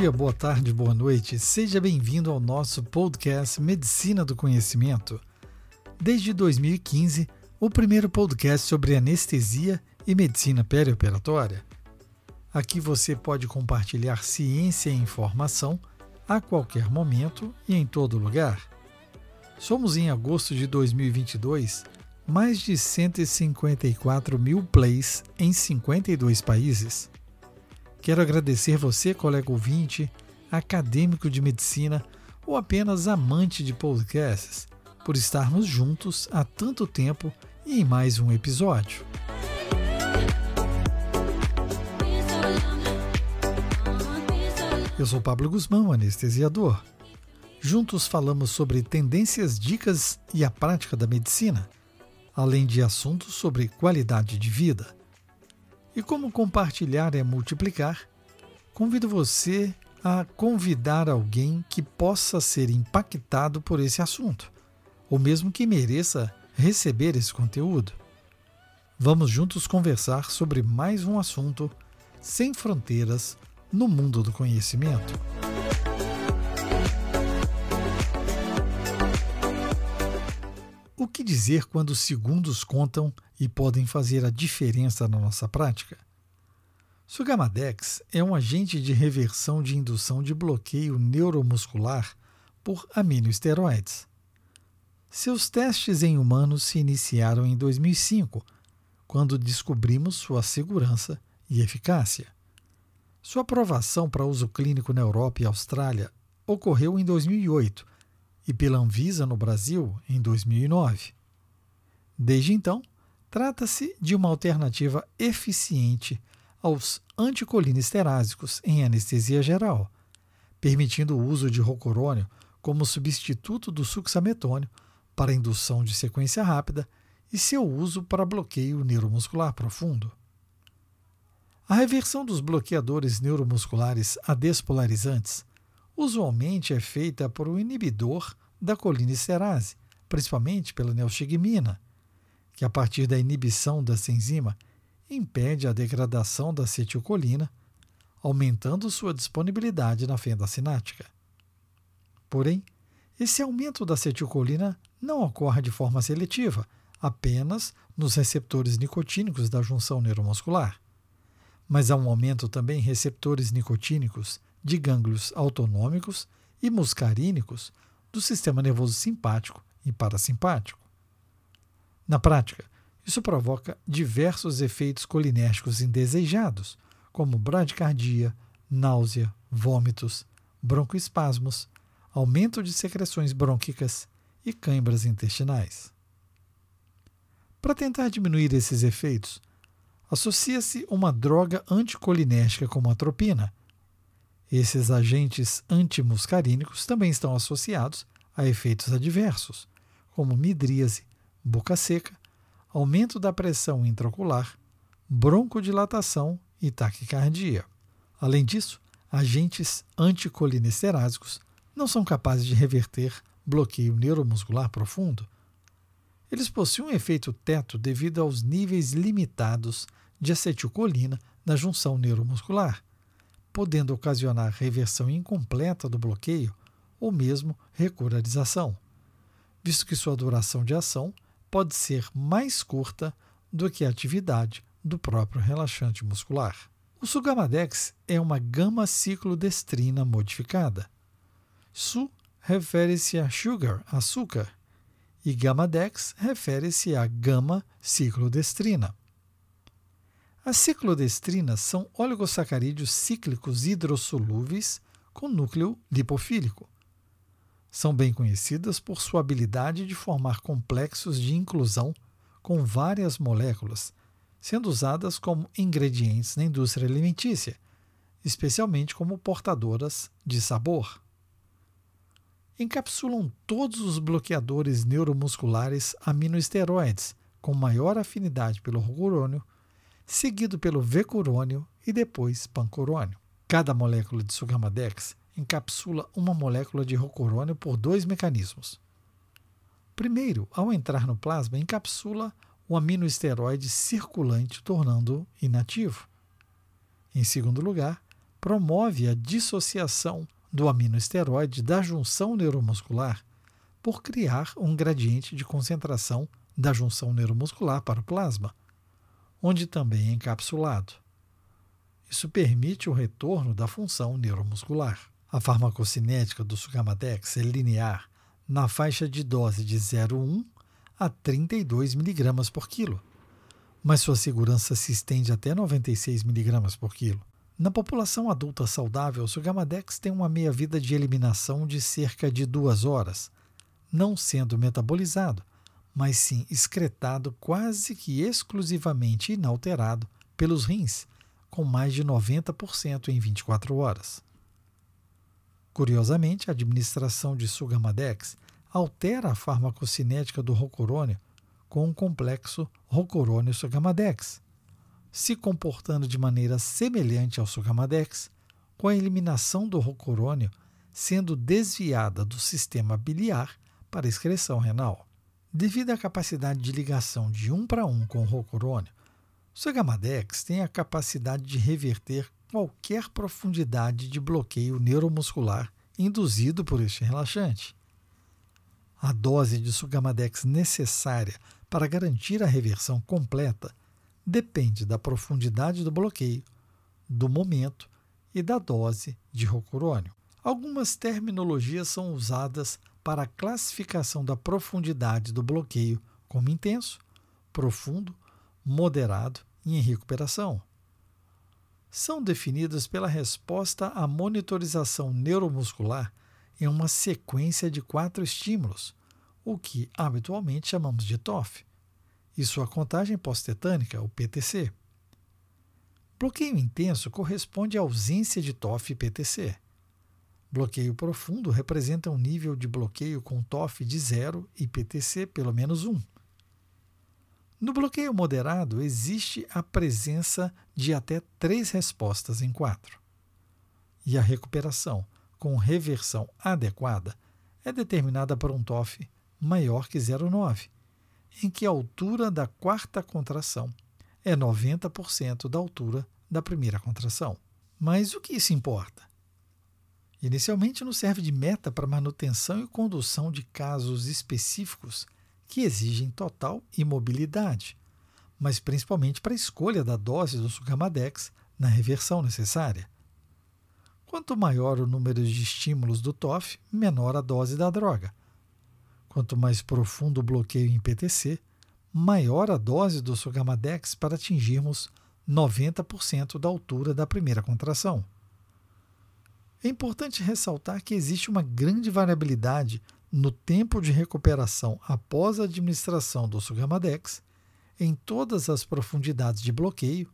dia, boa tarde, boa noite. Seja bem-vindo ao nosso podcast Medicina do Conhecimento. Desde 2015, o primeiro podcast sobre anestesia e medicina perioperatória. Aqui você pode compartilhar ciência e informação a qualquer momento e em todo lugar. Somos em agosto de 2022 mais de 154 mil plays em 52 países. Quero agradecer você, colega ouvinte, acadêmico de medicina ou apenas amante de podcasts, por estarmos juntos há tanto tempo e em mais um episódio. Eu sou Pablo Guzmão, anestesiador. Juntos falamos sobre tendências, dicas e a prática da medicina, além de assuntos sobre qualidade de vida. E como compartilhar é multiplicar, convido você a convidar alguém que possa ser impactado por esse assunto, ou mesmo que mereça receber esse conteúdo. Vamos juntos conversar sobre mais um assunto sem fronteiras no mundo do conhecimento. O que dizer quando os segundos contam e podem fazer a diferença na nossa prática? Sugamadex é um agente de reversão de indução de bloqueio neuromuscular por aminoesteroides. Seus testes em humanos se iniciaram em 2005, quando descobrimos sua segurança e eficácia. Sua aprovação para uso clínico na Europa e Austrália ocorreu em 2008 e pela Anvisa no Brasil em 2009. Desde então, trata-se de uma alternativa eficiente aos anticolinesterásicos em anestesia geral, permitindo o uso de rocorônio como substituto do succinilmetônio para indução de sequência rápida e seu uso para bloqueio neuromuscular profundo. A reversão dos bloqueadores neuromusculares a despolarizantes usualmente é feita por um inibidor da colinesterase, principalmente pela neostigmina, que a partir da inibição dessa enzima impede a degradação da acetilcolina, aumentando sua disponibilidade na fenda sináptica. Porém, esse aumento da acetilcolina não ocorre de forma seletiva, apenas nos receptores nicotínicos da junção neuromuscular. Mas há um aumento também em receptores nicotínicos de gânglios autonômicos e muscarínicos do sistema nervoso simpático e parasimpático. Na prática, isso provoca diversos efeitos colinérgicos indesejados, como bradicardia, náusea, vômitos, broncoespasmos, aumento de secreções brônquicas e câimbras intestinais. Para tentar diminuir esses efeitos, associa-se uma droga anticolinérgica como a atropina, esses agentes antimuscarínicos também estão associados a efeitos adversos, como midríase, boca seca, aumento da pressão intraocular, broncodilatação e taquicardia. Além disso, agentes anticolinesterásicos não são capazes de reverter bloqueio neuromuscular profundo. Eles possuem um efeito teto devido aos níveis limitados de acetilcolina na junção neuromuscular podendo ocasionar reversão incompleta do bloqueio ou mesmo recurarização, visto que sua duração de ação pode ser mais curta do que a atividade do próprio relaxante muscular. O Sugamadex é uma gama-ciclodestrina modificada. Su refere-se a sugar, açúcar, e Gamadex refere-se a gama-ciclodestrina. As ciclodestrinas são oligosacarídeos cíclicos hidrossolúveis com núcleo lipofílico. São bem conhecidas por sua habilidade de formar complexos de inclusão com várias moléculas, sendo usadas como ingredientes na indústria alimentícia, especialmente como portadoras de sabor. Encapsulam todos os bloqueadores neuromusculares aminoesteroides com maior afinidade pelo rocurônio seguido pelo vecurônio e depois pancurônio. Cada molécula de sugamadex encapsula uma molécula de rocurônio por dois mecanismos. Primeiro, ao entrar no plasma, encapsula o aminoesteroide circulante, tornando-o inativo. Em segundo lugar, promove a dissociação do aminoesteroide da junção neuromuscular por criar um gradiente de concentração da junção neuromuscular para o plasma, onde também é encapsulado. Isso permite o retorno da função neuromuscular. A farmacocinética do Sugamadex é linear na faixa de dose de 0,1 a 32 mg por quilo, mas sua segurança se estende até 96 mg por quilo. Na população adulta saudável, o Sugamadex tem uma meia-vida de eliminação de cerca de duas horas, não sendo metabolizado, mas sim excretado quase que exclusivamente inalterado pelos rins, com mais de 90% em 24 horas. Curiosamente, a administração de Sugamadex altera a farmacocinética do rocorônio com o complexo rocorônio-sugamadex, se comportando de maneira semelhante ao sugamadex, com a eliminação do rocorônio sendo desviada do sistema biliar para excreção renal. Devido à capacidade de ligação de um para um com o rocorônio, o Sugamadex tem a capacidade de reverter qualquer profundidade de bloqueio neuromuscular induzido por este relaxante. A dose de Sugamadex necessária para garantir a reversão completa depende da profundidade do bloqueio, do momento e da dose de rocurônio. Algumas terminologias são usadas para a classificação da profundidade do bloqueio como intenso, profundo, moderado e em recuperação. São definidas pela resposta à monitorização neuromuscular em uma sequência de quatro estímulos, o que habitualmente chamamos de TOF, e sua contagem pós-tetânica, o PTC. Bloqueio intenso corresponde à ausência de TOF e PTC. Bloqueio profundo representa um nível de bloqueio com TOF de zero e PTC pelo menos 1. No bloqueio moderado, existe a presença de até três respostas em quatro. E a recuperação, com reversão adequada, é determinada por um TOF maior que 0,9, em que a altura da quarta contração é 90% da altura da primeira contração. Mas o que isso importa? Inicialmente nos serve de meta para manutenção e condução de casos específicos que exigem total imobilidade, mas principalmente para a escolha da dose do Sugamadex na reversão necessária. Quanto maior o número de estímulos do TOF, menor a dose da droga. Quanto mais profundo o bloqueio em PTC, maior a dose do Sugamadex para atingirmos 90% da altura da primeira contração. É importante ressaltar que existe uma grande variabilidade no tempo de recuperação após a administração do Sugamadex em todas as profundidades de bloqueio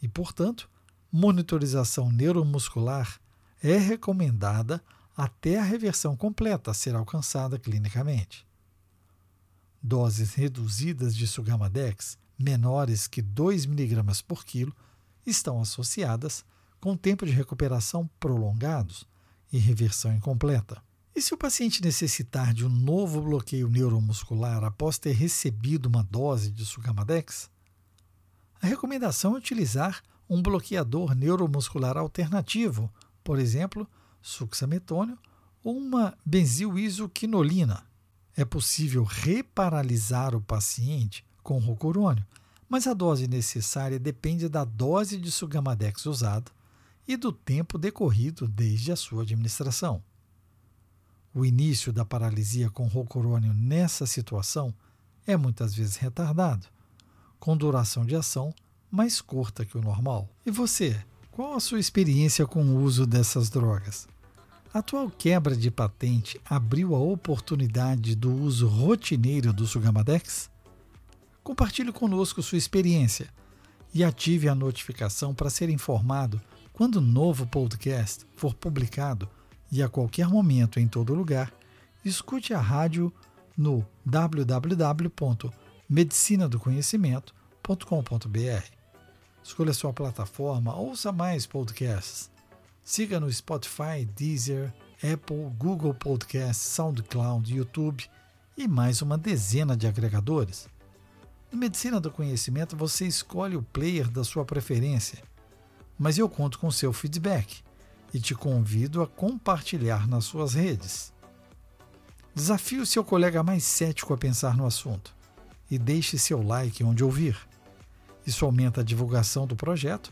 e, portanto, monitorização neuromuscular é recomendada até a reversão completa ser alcançada clinicamente. Doses reduzidas de Sugamadex, menores que 2 mg por quilo, estão associadas com tempo de recuperação prolongados e reversão incompleta. E se o paciente necessitar de um novo bloqueio neuromuscular após ter recebido uma dose de Sugamadex? A recomendação é utilizar um bloqueador neuromuscular alternativo, por exemplo, succinilmetônio ou uma benzilisquinolina. É possível reparalisar o paciente com rocurônio, mas a dose necessária depende da dose de Sugamadex usada e do tempo decorrido desde a sua administração. O início da paralisia com rocurônio nessa situação é muitas vezes retardado, com duração de ação mais curta que o normal. E você, qual a sua experiência com o uso dessas drogas? A atual quebra de patente abriu a oportunidade do uso rotineiro do Sugamadex? Compartilhe conosco sua experiência e ative a notificação para ser informado quando o novo podcast for publicado e a qualquer momento em todo lugar, escute a rádio no www.medicinadoconhecimento.com.br. Escolha sua plataforma, ouça mais podcasts. Siga no Spotify, Deezer, Apple, Google Podcasts, SoundCloud, YouTube e mais uma dezena de agregadores. No Medicina do Conhecimento, você escolhe o player da sua preferência mas eu conto com seu feedback e te convido a compartilhar nas suas redes. Desafie o seu colega mais cético a pensar no assunto e deixe seu like onde ouvir. Isso aumenta a divulgação do projeto,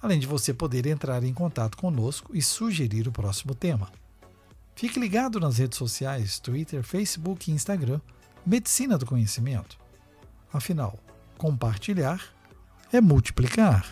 além de você poder entrar em contato conosco e sugerir o próximo tema. Fique ligado nas redes sociais Twitter, Facebook e Instagram Medicina do Conhecimento. Afinal, compartilhar é multiplicar.